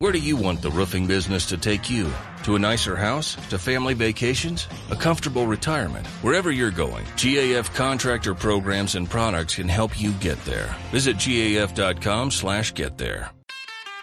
Where do you want the roofing business to take you? To a nicer house? To family vacations? A comfortable retirement? Wherever you're going, GAF contractor programs and products can help you get there. Visit gaf.com slash get there.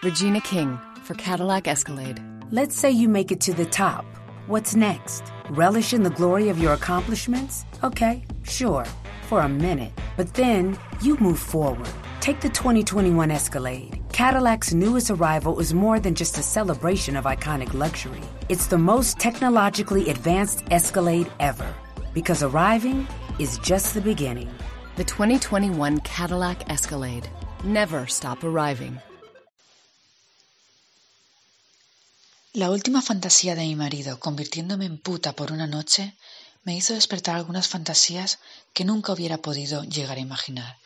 Regina King for Cadillac Escalade. Let's say you make it to the top. What's next? Relish in the glory of your accomplishments? Okay, sure, for a minute. But then you move forward. Take the 2021 Escalade. Cadillac's newest arrival is more than just a celebration of iconic luxury. It's the most technologically advanced Escalade ever. Because arriving is just the beginning. The 2021 Cadillac Escalade. Never stop arriving. La última fantasía de mi marido, convirtiéndome en puta por una noche, me hizo despertar algunas fantasías que nunca hubiera podido llegar a imaginar,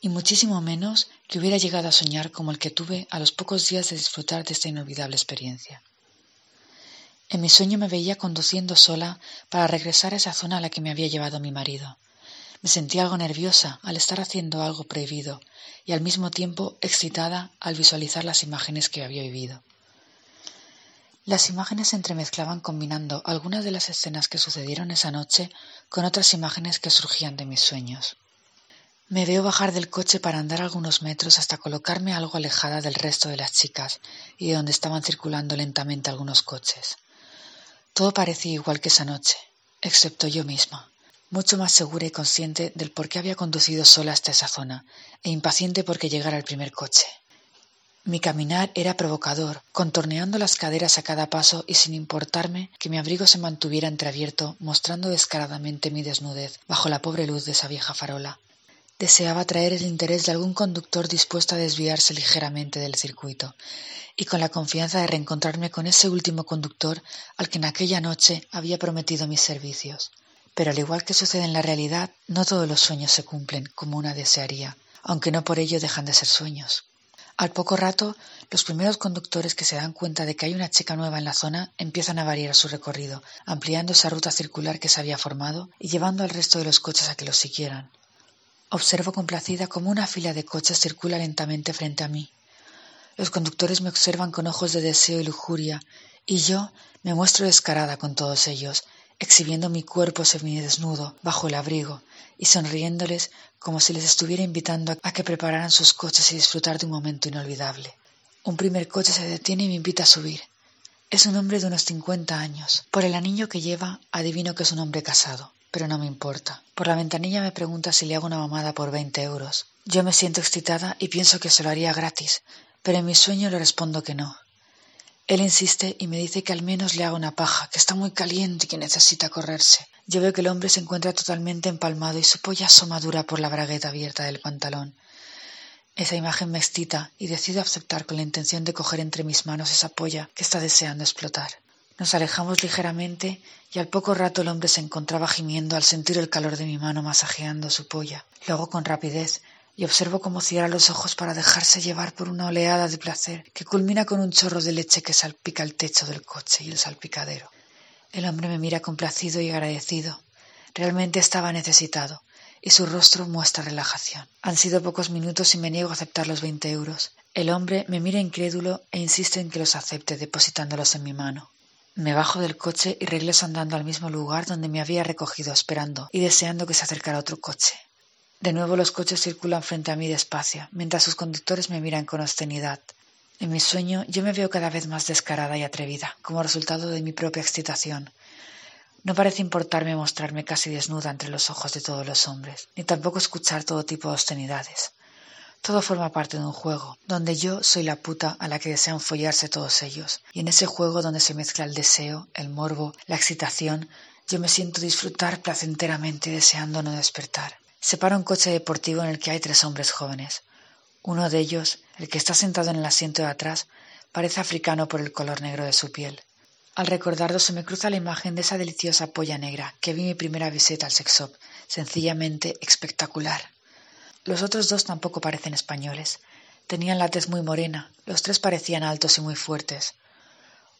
y muchísimo menos que hubiera llegado a soñar como el que tuve a los pocos días de disfrutar de esta inolvidable experiencia. En mi sueño me veía conduciendo sola para regresar a esa zona a la que me había llevado mi marido. Me sentía algo nerviosa al estar haciendo algo prohibido y al mismo tiempo excitada al visualizar las imágenes que había vivido. Las imágenes se entremezclaban combinando algunas de las escenas que sucedieron esa noche con otras imágenes que surgían de mis sueños. Me veo bajar del coche para andar algunos metros hasta colocarme algo alejada del resto de las chicas y de donde estaban circulando lentamente algunos coches. Todo parecía igual que esa noche, excepto yo misma, mucho más segura y consciente del por qué había conducido sola hasta esa zona, e impaciente porque llegara el primer coche. Mi caminar era provocador, contorneando las caderas a cada paso y sin importarme que mi abrigo se mantuviera entreabierto, mostrando descaradamente mi desnudez bajo la pobre luz de esa vieja farola. Deseaba atraer el interés de algún conductor dispuesto a desviarse ligeramente del circuito, y con la confianza de reencontrarme con ese último conductor al que en aquella noche había prometido mis servicios. Pero al igual que sucede en la realidad, no todos los sueños se cumplen como una desearía, aunque no por ello dejan de ser sueños. Al poco rato, los primeros conductores que se dan cuenta de que hay una chica nueva en la zona empiezan a variar su recorrido, ampliando esa ruta circular que se había formado y llevando al resto de los coches a que los siguieran. Observo complacida cómo una fila de coches circula lentamente frente a mí. Los conductores me observan con ojos de deseo y lujuria, y yo me muestro descarada con todos ellos, exhibiendo mi cuerpo semidesnudo bajo el abrigo y sonriéndoles como si les estuviera invitando a que prepararan sus coches y disfrutar de un momento inolvidable. Un primer coche se detiene y me invita a subir. Es un hombre de unos cincuenta años. Por el anillo que lleva, adivino que es un hombre casado, pero no me importa. Por la ventanilla me pregunta si le hago una mamada por veinte euros. Yo me siento excitada y pienso que se lo haría gratis, pero en mi sueño le respondo que no. Él insiste y me dice que al menos le haga una paja, que está muy caliente y que necesita correrse. Yo veo que el hombre se encuentra totalmente empalmado y su polla asoma dura por la bragueta abierta del pantalón. Esa imagen me excita y decido aceptar con la intención de coger entre mis manos esa polla que está deseando explotar. Nos alejamos ligeramente y al poco rato el hombre se encontraba gimiendo al sentir el calor de mi mano masajeando su polla. Lo hago con rapidez, y observo cómo cierra los ojos para dejarse llevar por una oleada de placer que culmina con un chorro de leche que salpica el techo del coche y el salpicadero. El hombre me mira complacido y agradecido. Realmente estaba necesitado, y su rostro muestra relajación. Han sido pocos minutos y me niego a aceptar los veinte euros. El hombre me mira incrédulo e insiste en que los acepte depositándolos en mi mano. Me bajo del coche y regreso andando al mismo lugar donde me había recogido esperando y deseando que se acercara otro coche. De nuevo los coches circulan frente a mí despacio, mientras sus conductores me miran con obscenidad. En mi sueño yo me veo cada vez más descarada y atrevida, como resultado de mi propia excitación. No parece importarme mostrarme casi desnuda entre los ojos de todos los hombres, ni tampoco escuchar todo tipo de obscenidades. Todo forma parte de un juego, donde yo soy la puta a la que desean follarse todos ellos, y en ese juego donde se mezcla el deseo, el morbo, la excitación, yo me siento disfrutar placenteramente deseando no despertar. Separa un coche deportivo en el que hay tres hombres jóvenes. Uno de ellos, el que está sentado en el asiento de atrás, parece africano por el color negro de su piel. Al recordarlo se me cruza la imagen de esa deliciosa polla negra que vi mi primera visita al sex shop, sencillamente espectacular. Los otros dos tampoco parecen españoles. Tenían la tez muy morena, los tres parecían altos y muy fuertes.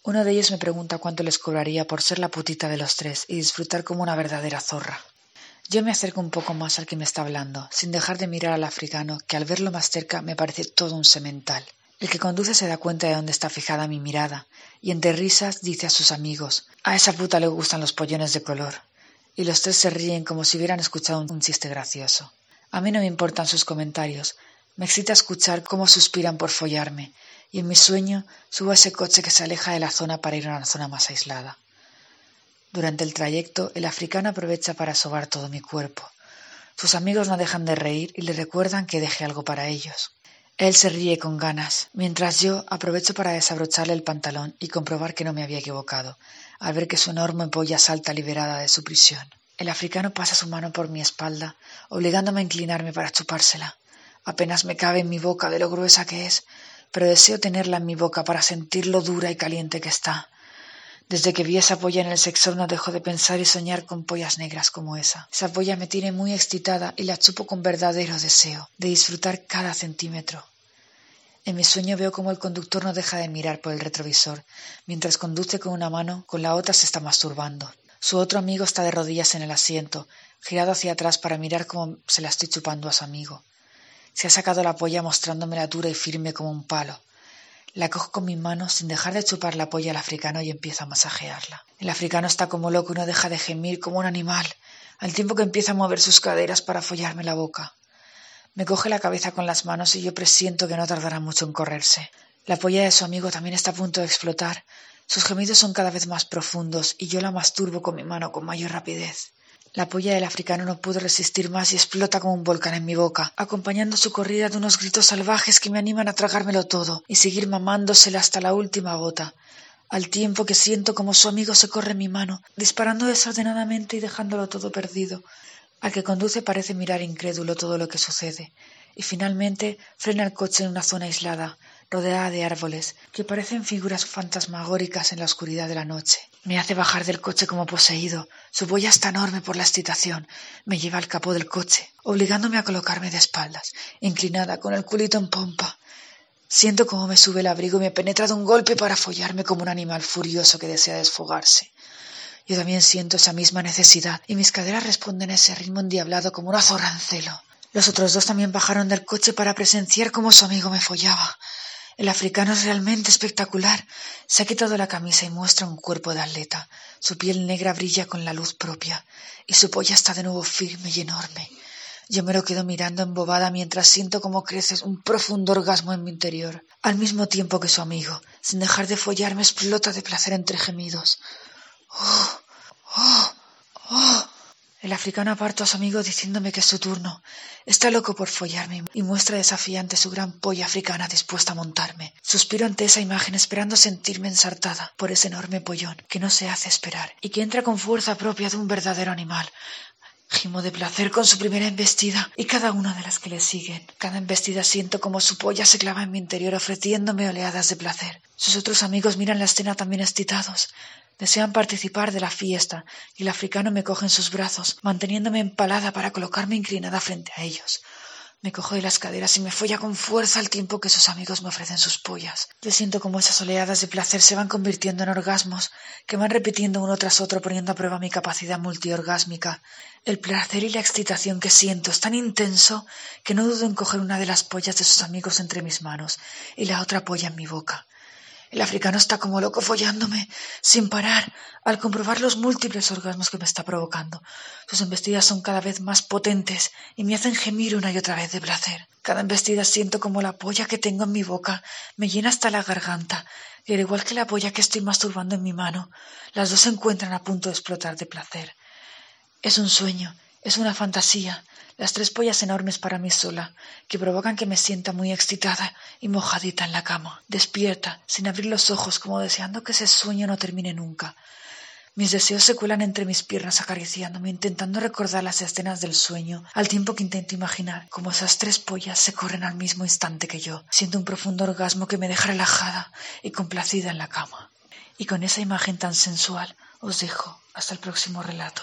Uno de ellos me pregunta cuánto les cobraría por ser la putita de los tres y disfrutar como una verdadera zorra. Yo me acerco un poco más al que me está hablando, sin dejar de mirar al africano, que al verlo más cerca me parece todo un semental. El que conduce se da cuenta de dónde está fijada mi mirada y entre risas dice a sus amigos, a esa puta le gustan los pollones de color. Y los tres se ríen como si hubieran escuchado un chiste gracioso. A mí no me importan sus comentarios, me excita escuchar cómo suspiran por follarme, y en mi sueño subo a ese coche que se aleja de la zona para ir a una zona más aislada. Durante el trayecto, el africano aprovecha para sobar todo mi cuerpo. Sus amigos no dejan de reír y le recuerdan que deje algo para ellos. Él se ríe con ganas, mientras yo aprovecho para desabrocharle el pantalón y comprobar que no me había equivocado, al ver que su enorme polla salta liberada de su prisión. El africano pasa su mano por mi espalda, obligándome a inclinarme para chupársela. Apenas me cabe en mi boca de lo gruesa que es, pero deseo tenerla en mi boca para sentir lo dura y caliente que está. Desde que vi esa polla en el sexo no dejo de pensar y soñar con pollas negras como esa. Esa polla me tiene muy excitada y la chupo con verdadero deseo de disfrutar cada centímetro. En mi sueño veo como el conductor no deja de mirar por el retrovisor, mientras conduce con una mano, con la otra se está masturbando. Su otro amigo está de rodillas en el asiento, girado hacia atrás para mirar cómo se la estoy chupando a su amigo. Se ha sacado la polla mostrándomela dura y firme como un palo. La cojo con mis manos sin dejar de chupar la polla al africano y empiezo a masajearla. El africano está como loco y no deja de gemir como un animal, al tiempo que empieza a mover sus caderas para follarme la boca. Me coge la cabeza con las manos y yo presiento que no tardará mucho en correrse. La polla de su amigo también está a punto de explotar. Sus gemidos son cada vez más profundos y yo la masturbo con mi mano con mayor rapidez. La polla del africano no pudo resistir más y explota como un volcán en mi boca, acompañando su corrida de unos gritos salvajes que me animan a tragármelo todo y seguir mamándosela hasta la última gota, al tiempo que siento como su amigo se corre mi mano, disparando desordenadamente y dejándolo todo perdido. Al que conduce parece mirar incrédulo todo lo que sucede, y finalmente frena el coche en una zona aislada, rodeada de árboles, que parecen figuras fantasmagóricas en la oscuridad de la noche. Me hace bajar del coche como poseído. Su boya está enorme por la excitación. Me lleva al capó del coche, obligándome a colocarme de espaldas, inclinada, con el culito en pompa. Siento cómo me sube el abrigo y me penetra de un golpe para follarme como un animal furioso que desea desfogarse. Yo también siento esa misma necesidad y mis caderas responden a ese ritmo endiablado como una zorra en celo. Los otros dos también bajaron del coche para presenciar cómo su amigo me follaba. El africano es realmente espectacular. Se ha quitado la camisa y muestra un cuerpo de atleta. Su piel negra brilla con la luz propia y su polla está de nuevo firme y enorme. Yo me lo quedo mirando embobada mientras siento cómo crece un profundo orgasmo en mi interior, al mismo tiempo que su amigo, sin dejar de follarme, explota de placer entre gemidos. ¡Oh! ¡Oh! ¡Oh! El africano aparta a su amigo diciéndome que es su turno. Está loco por follarme y muestra desafiante su gran polla africana dispuesta a montarme. Suspiro ante esa imagen esperando sentirme ensartada por ese enorme pollón que no se hace esperar y que entra con fuerza propia de un verdadero animal. Gimo de placer con su primera embestida y cada una de las que le siguen. Cada embestida siento como su polla se clava en mi interior ofreciéndome oleadas de placer. Sus otros amigos miran la escena también excitados. Desean participar de la fiesta y el africano me coge en sus brazos, manteniéndome empalada para colocarme inclinada frente a ellos. Me cojo de las caderas y me folla con fuerza al tiempo que sus amigos me ofrecen sus pollas. Yo siento como esas oleadas de placer se van convirtiendo en orgasmos, que van repitiendo uno tras otro poniendo a prueba mi capacidad multiorgásmica. El placer y la excitación que siento es tan intenso que no dudo en coger una de las pollas de sus amigos entre mis manos y la otra polla en mi boca. El africano está como loco follándome, sin parar, al comprobar los múltiples orgasmos que me está provocando. Sus embestidas son cada vez más potentes y me hacen gemir una y otra vez de placer. Cada embestida siento como la polla que tengo en mi boca me llena hasta la garganta, y al igual que la polla que estoy masturbando en mi mano, las dos se encuentran a punto de explotar de placer. Es un sueño, es una fantasía, las tres pollas enormes para mí sola, que provocan que me sienta muy excitada y mojadita en la cama, despierta, sin abrir los ojos, como deseando que ese sueño no termine nunca. Mis deseos se cuelan entre mis piernas acariciándome, intentando recordar las escenas del sueño, al tiempo que intento imaginar cómo esas tres pollas se corren al mismo instante que yo. Siento un profundo orgasmo que me deja relajada y complacida en la cama. Y con esa imagen tan sensual os dejo hasta el próximo relato.